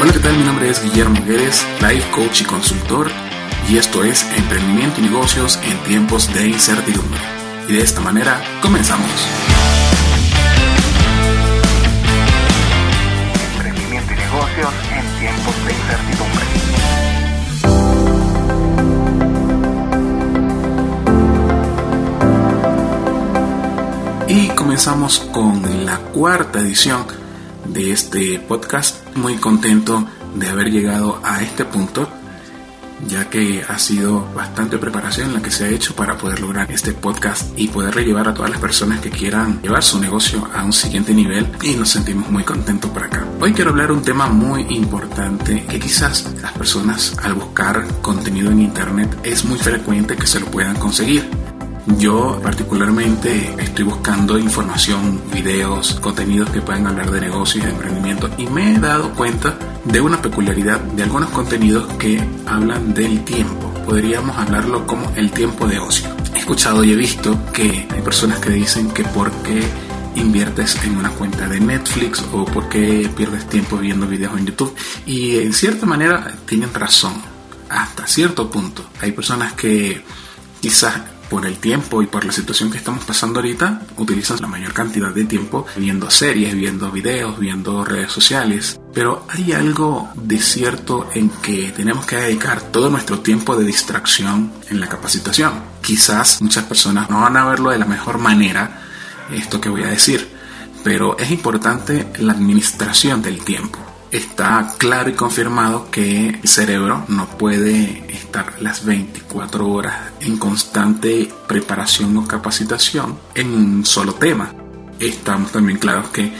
Hola, ¿qué tal? Mi nombre es Guillermo Guedes, Life Coach y Consultor, y esto es Emprendimiento y Negocios en tiempos de incertidumbre. Y de esta manera, comenzamos. Emprendimiento y negocios en tiempos de incertidumbre. Y comenzamos con la cuarta edición de este podcast. Muy contento de haber llegado a este punto, ya que ha sido bastante preparación la que se ha hecho para poder lograr este podcast y poder llevar a todas las personas que quieran llevar su negocio a un siguiente nivel y nos sentimos muy contentos por acá. Hoy quiero hablar un tema muy importante que quizás las personas al buscar contenido en internet es muy frecuente que se lo puedan conseguir yo particularmente estoy buscando información, videos, contenidos que puedan hablar de negocios y de emprendimiento y me he dado cuenta de una peculiaridad de algunos contenidos que hablan del tiempo. Podríamos hablarlo como el tiempo de ocio. He escuchado y he visto que hay personas que dicen que porque inviertes en una cuenta de Netflix o porque pierdes tiempo viendo videos en YouTube y en cierta manera tienen razón hasta cierto punto. Hay personas que quizás por el tiempo y por la situación que estamos pasando ahorita, utilizan la mayor cantidad de tiempo viendo series, viendo videos, viendo redes sociales. Pero hay algo de cierto en que tenemos que dedicar todo nuestro tiempo de distracción en la capacitación. Quizás muchas personas no van a verlo de la mejor manera, esto que voy a decir, pero es importante la administración del tiempo está claro y confirmado que el cerebro no puede estar las 24 horas en constante preparación o capacitación en un solo tema. Estamos también claros que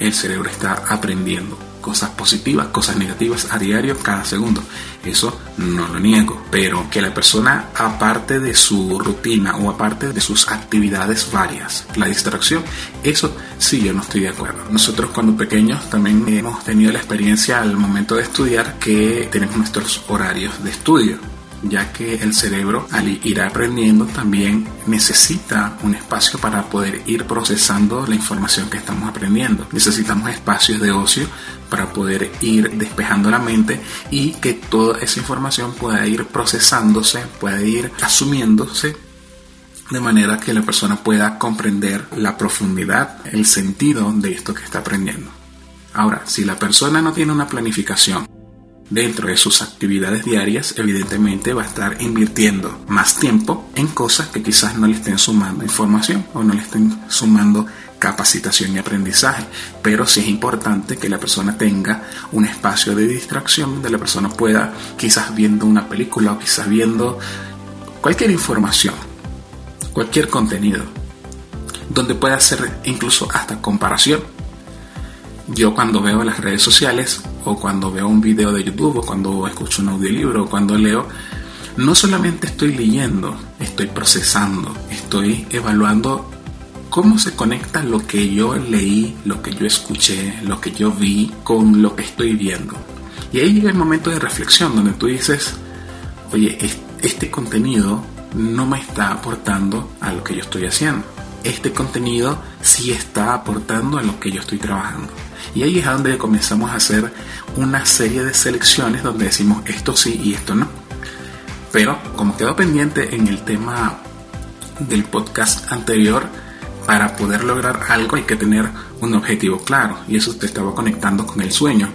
el cerebro está aprendiendo cosas positivas, cosas negativas a diario, cada segundo. Eso no lo niego, pero que la persona, aparte de su rutina o aparte de sus actividades varias, la distracción, eso sí yo no estoy de acuerdo. Nosotros cuando pequeños también hemos tenido la experiencia al momento de estudiar que tenemos nuestros horarios de estudio ya que el cerebro al ir aprendiendo también necesita un espacio para poder ir procesando la información que estamos aprendiendo. Necesitamos espacios de ocio para poder ir despejando la mente y que toda esa información pueda ir procesándose, pueda ir asumiéndose de manera que la persona pueda comprender la profundidad, el sentido de esto que está aprendiendo. Ahora, si la persona no tiene una planificación, dentro de sus actividades diarias, evidentemente va a estar invirtiendo más tiempo en cosas que quizás no le estén sumando información o no le estén sumando capacitación y aprendizaje. Pero sí es importante que la persona tenga un espacio de distracción donde la persona pueda, quizás viendo una película o quizás viendo cualquier información, cualquier contenido, donde pueda hacer incluso hasta comparación yo cuando veo las redes sociales o cuando veo un video de YouTube o cuando escucho un audiolibro o cuando leo, no solamente estoy leyendo, estoy procesando, estoy evaluando cómo se conecta lo que yo leí, lo que yo escuché, lo que yo vi con lo que estoy viendo. Y ahí llega el momento de reflexión donde tú dices, oye, este contenido no me está aportando a lo que yo estoy haciendo. Este contenido sí está aportando a lo que yo estoy trabajando. Y ahí es donde comenzamos a hacer una serie de selecciones donde decimos esto sí y esto no. Pero como quedó pendiente en el tema del podcast anterior, para poder lograr algo hay que tener un objetivo claro y eso te estaba conectando con el sueño.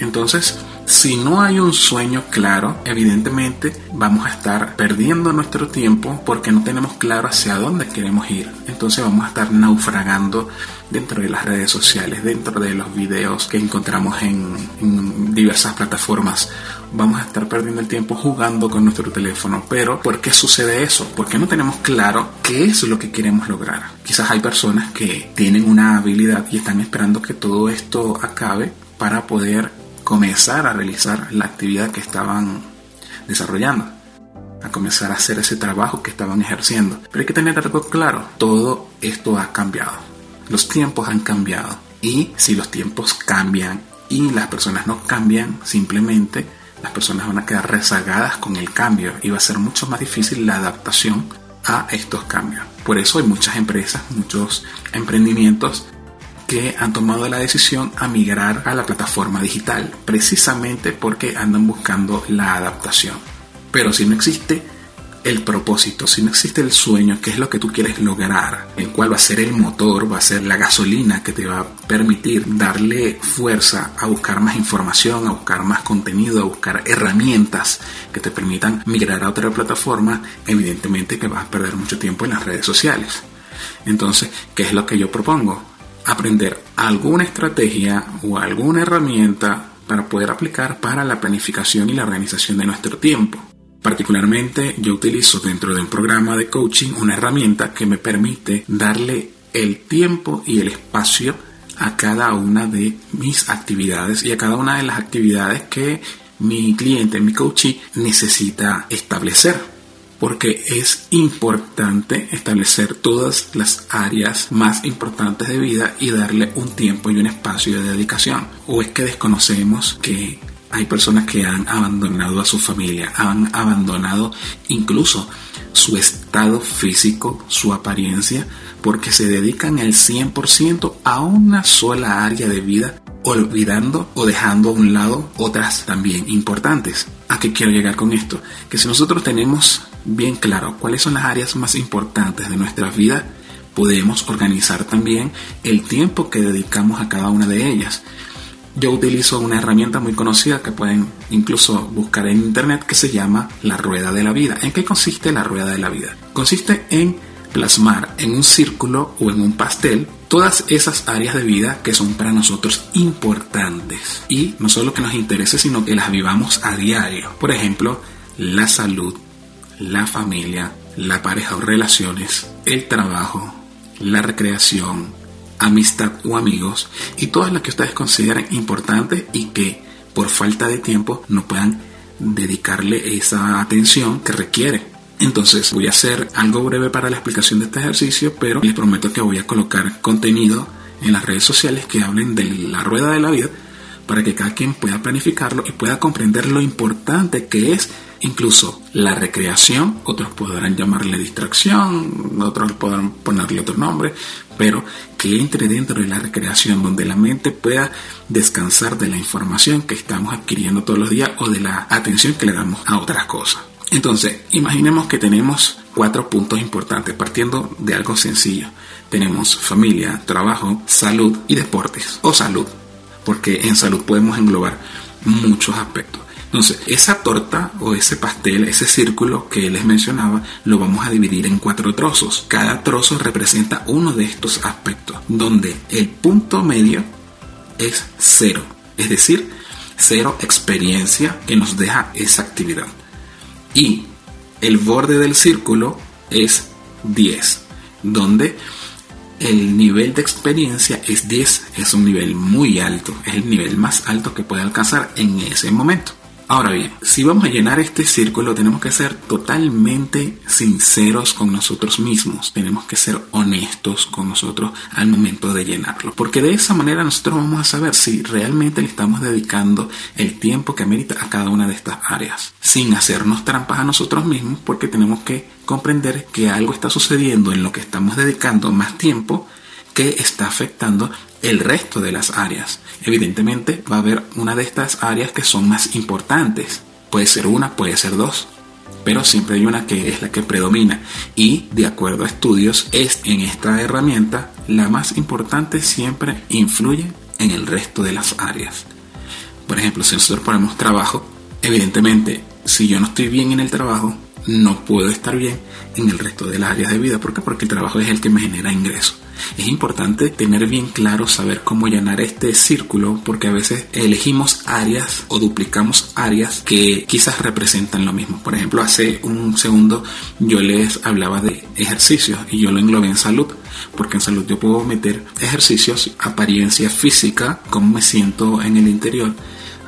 Entonces, si no hay un sueño claro, evidentemente vamos a estar perdiendo nuestro tiempo porque no tenemos claro hacia dónde queremos ir. Entonces vamos a estar naufragando dentro de las redes sociales, dentro de los videos que encontramos en, diversas plataformas. Vamos a estar perdiendo el tiempo jugando con nuestro teléfono. Pero, ¿por qué sucede eso? Porque no tenemos claro qué es lo que queremos lograr. Quizás hay personas que tienen una habilidad y están esperando que todo esto acabe para poder comenzar a realizar la actividad que estaban desarrollando, a comenzar a hacer ese trabajo que estaban ejerciendo. Pero hay que tener algo claro, todo esto ha cambiado los tiempos han cambiado. Y si los tiempos cambian y las personas no cambian, simplemente las personas van a quedar rezagadas con el cambio y va a ser mucho más difícil la adaptación a estos cambios. Por eso hay muchas empresas, muchos emprendimientos que han tomado la decisión a migrar a la plataforma digital, precisamente porque andan buscando la adaptación. Pero si no existe el propósito, si no existe el sueño, qué es lo que tú quieres lograr, el cual va a ser el motor, va a ser la gasolina que te va a permitir darle fuerza a buscar más información, a buscar más contenido, a buscar herramientas que te permitan migrar a otra plataforma, evidentemente que vas a perder mucho tiempo en las redes sociales. Entonces, ¿qué es lo que yo propongo? Aprender alguna estrategia o alguna herramienta para poder aplicar para la planificación y la organización de nuestro tiempo. Particularmente yo utilizo dentro de un programa de coaching una herramienta que me permite darle el tiempo y el espacio a cada una de mis actividades y a cada una de las actividades que mi cliente, mi coachee necesita establecer porque es importante establecer todas las áreas más importantes de vida y darle un tiempo y un espacio de dedicación. O es que desconocemos que hay personas que han abandonado a su familia, han abandonado incluso su estado físico, su apariencia, porque se dedican el 100% a una sola área de vida, olvidando o dejando a un lado otras también importantes. ¿A qué quiero llegar con esto? Que si nosotros tenemos bien claro cuáles son las áreas más importantes de nuestra vida, podemos organizar también el tiempo que dedicamos a cada una de ellas. Yo utilizo una herramienta muy conocida que pueden incluso buscar en internet que se llama la rueda de la vida. ¿En qué consiste la rueda de la vida? Consiste en plasmar en un círculo o en un pastel todas esas áreas de vida que son para nosotros importantes y no solo que nos interese sino que las vivamos a diario. Por ejemplo, la salud, la familia, la pareja o relaciones, el trabajo, la recreación, amistad o amigos y todas las que ustedes consideren importantes y que por falta de tiempo no puedan dedicarle esa atención que requiere. Entonces voy a hacer algo breve para la explicación de este ejercicio, pero les prometo que voy a colocar contenido en las redes sociales que hablen de la rueda de la vida para que cada quien pueda planificarlo y pueda comprender lo importante que es incluso la recreación, otros podrán llamarle distracción, otros podrán ponerle otro nombre, pero que entre dentro de la recreación donde la mente pueda descansar de la información que estamos adquiriendo todos los días o de la atención que le damos a otras cosas. Entonces, imaginemos que tenemos cuatro puntos importantes, partiendo de algo sencillo. Tenemos familia, trabajo, salud y deportes, o salud, porque en salud podemos englobar muchos aspectos. Entonces, esa torta o ese pastel, ese círculo que les mencionaba, lo vamos a dividir en cuatro trozos. Cada trozo representa uno de estos aspectos, donde el punto medio es cero, es decir, cero experiencia que nos deja esa actividad. Y el borde del círculo es 10, donde el nivel de experiencia es 10, es un nivel muy alto, es el nivel más alto que puede alcanzar en ese momento. Ahora bien, si vamos a llenar este círculo tenemos que ser totalmente sinceros con nosotros mismos, tenemos que ser honestos con nosotros al momento de llenarlo, porque de esa manera nosotros vamos a saber si realmente le estamos dedicando el tiempo que amerita a cada una de estas áreas, sin hacernos trampas a nosotros mismos, porque tenemos que comprender que algo está sucediendo en lo que estamos dedicando más tiempo que está afectando el resto de las áreas. Evidentemente va a haber una de estas áreas que son más importantes. Puede ser una, puede ser dos, pero siempre hay una que es la que predomina y de acuerdo a estudios es en esta herramienta la más importante siempre influye en el resto de las áreas. Por ejemplo, si nosotros ponemos trabajo, evidentemente si yo no estoy bien en el trabajo, no puedo estar bien en el resto de las áreas de vida. ¿Por qué? Porque el trabajo es el que me genera ingresos. Es importante tener bien claro, saber cómo llenar este círculo, porque a veces elegimos áreas o duplicamos áreas que quizás representan lo mismo. Por ejemplo, hace un segundo yo les hablaba de ejercicios y yo lo englobé en salud, porque en salud yo puedo meter ejercicios, apariencia física, cómo me siento en el interior.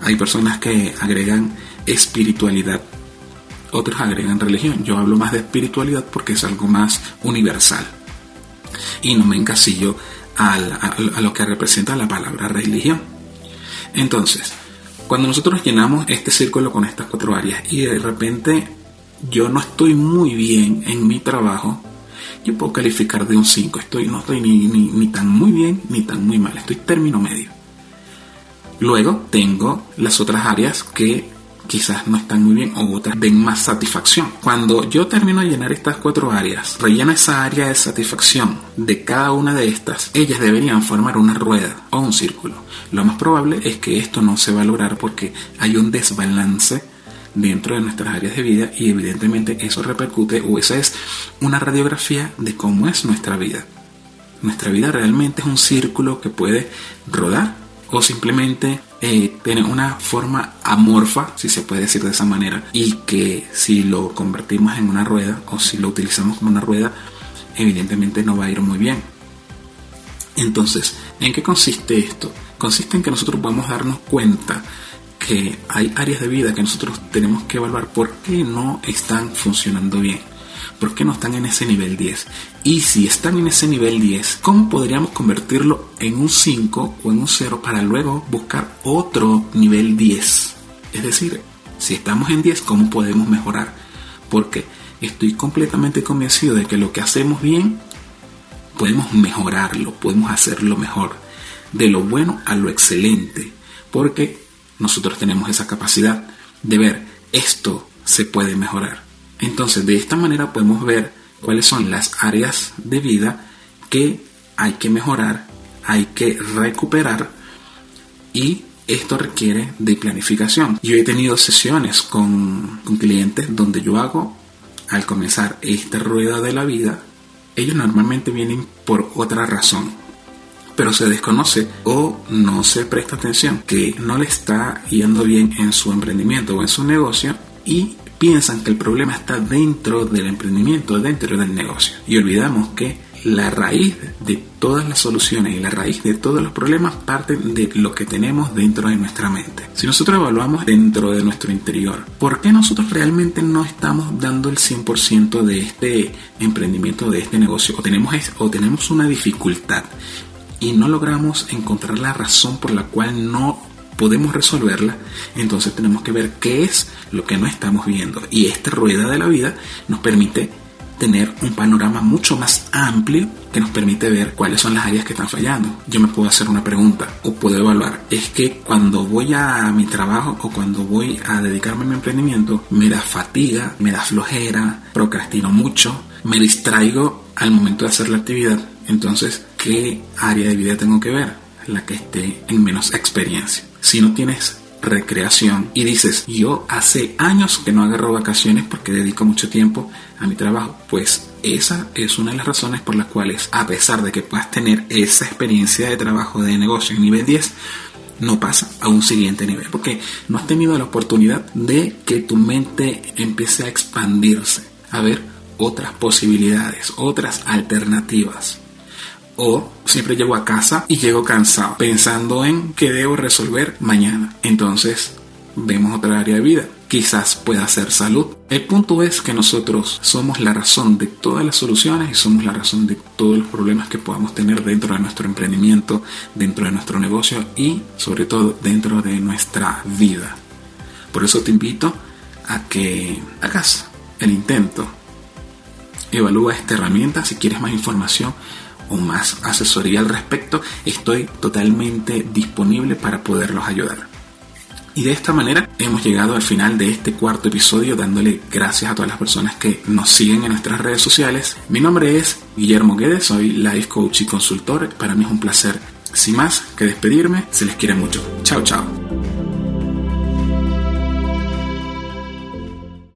Hay personas que agregan espiritualidad otros agregan religión. Yo hablo más de espiritualidad porque es algo más universal y no me encasillo a, lo que representa la palabra religión. Entonces, cuando nosotros llenamos este círculo con estas cuatro áreas y de repente yo no estoy muy bien en mi trabajo, yo puedo calificar de un 5. Estoy, no estoy ni, ni tan muy bien ni tan muy mal. Estoy término medio. Luego tengo las otras áreas que quizás no están muy bien o otras den más satisfacción. Cuando yo termino de llenar estas cuatro áreas, relleno esa área de satisfacción de cada una de estas, ellas deberían formar una rueda o un círculo. Lo más probable es que esto no se va a lograr porque hay un desbalance dentro de nuestras áreas de vida y evidentemente eso repercute o esa es una radiografía de cómo es nuestra vida. Nuestra vida realmente es un círculo que puede rodar o simplemente eh, tiene una forma amorfa, si se puede decir de esa manera, y que si lo convertimos en una rueda o si lo utilizamos como una rueda, evidentemente no va a ir muy bien. Entonces, ¿en qué consiste esto? Consiste en que nosotros vamos a darnos cuenta que hay áreas de vida que nosotros tenemos que evaluar por qué no están funcionando bien. ¿Por qué no están en ese nivel 10? Y si están en ese nivel 10, ¿cómo podríamos convertirlo en un 5 o en un 0 para luego buscar otro nivel 10? Es decir, si estamos en 10, ¿cómo podemos mejorar? Porque estoy completamente convencido de que lo que hacemos bien, podemos mejorarlo, podemos hacerlo mejor. De lo bueno a lo excelente. Porque nosotros tenemos esa capacidad de ver esto se puede mejorar. Entonces, de esta manera podemos ver cuáles son las áreas de vida que hay que mejorar, hay que recuperar y esto requiere de planificación. Yo he tenido sesiones con, clientes donde yo hago, al comenzar esta rueda de la vida, ellos normalmente vienen por otra razón, pero se desconoce o no se presta atención que no le está yendo bien en su emprendimiento o en su negocio y piensan que el problema está dentro del emprendimiento, dentro del negocio. Y olvidamos que la raíz de todas las soluciones y la raíz de todos los problemas parten de lo que tenemos dentro de nuestra mente. Si nosotros evaluamos dentro de nuestro interior, ¿por qué nosotros realmente no estamos dando el 100% de este emprendimiento, de este negocio? O tenemos, o tenemos una dificultad y no logramos encontrar la razón por la cual no podemos resolverla, entonces tenemos que ver qué es lo que no estamos viendo. Y esta rueda de la vida nos permite tener un panorama mucho más amplio que nos permite ver cuáles son las áreas que están fallando. Yo me puedo hacer una pregunta o puedo evaluar. Es que cuando voy a mi trabajo o cuando voy a dedicarme a mi emprendimiento, me da fatiga, me da flojera, procrastino mucho, me distraigo al momento de hacer la actividad. Entonces, ¿qué área de vida tengo que ver? La que esté en menos experiencia si no tienes recreación y dices, yo hace años que no agarro vacaciones porque dedico mucho tiempo a mi trabajo, pues esa es una de las razones por las cuales, a pesar de que puedas tener esa experiencia de trabajo de negocio en nivel 10, no pasa a un siguiente nivel, porque no has tenido la oportunidad de que tu mente empiece a expandirse, a ver otras posibilidades, otras alternativas. O siempre llego a casa y llego cansado, pensando en qué debo resolver mañana. Entonces, vemos otra área de vida. Quizás pueda ser salud. El punto es que nosotros somos la razón de todas las soluciones y somos la razón de todos los problemas que podamos tener dentro de nuestro emprendimiento, dentro de nuestro negocio y sobre todo dentro de nuestra vida. Por eso te invito a que hagas el intento. Evalúa esta herramienta si quieres más información o más asesoría al respecto, estoy totalmente disponible para poderlos ayudar. Y de esta manera hemos llegado al final de este cuarto episodio dándole gracias a todas las personas que nos siguen en nuestras redes sociales. Mi nombre es Guillermo Guedes, soy life coach y consultor. Para mí es un placer. Sin más que despedirme, se les quiere mucho. Chao, chao.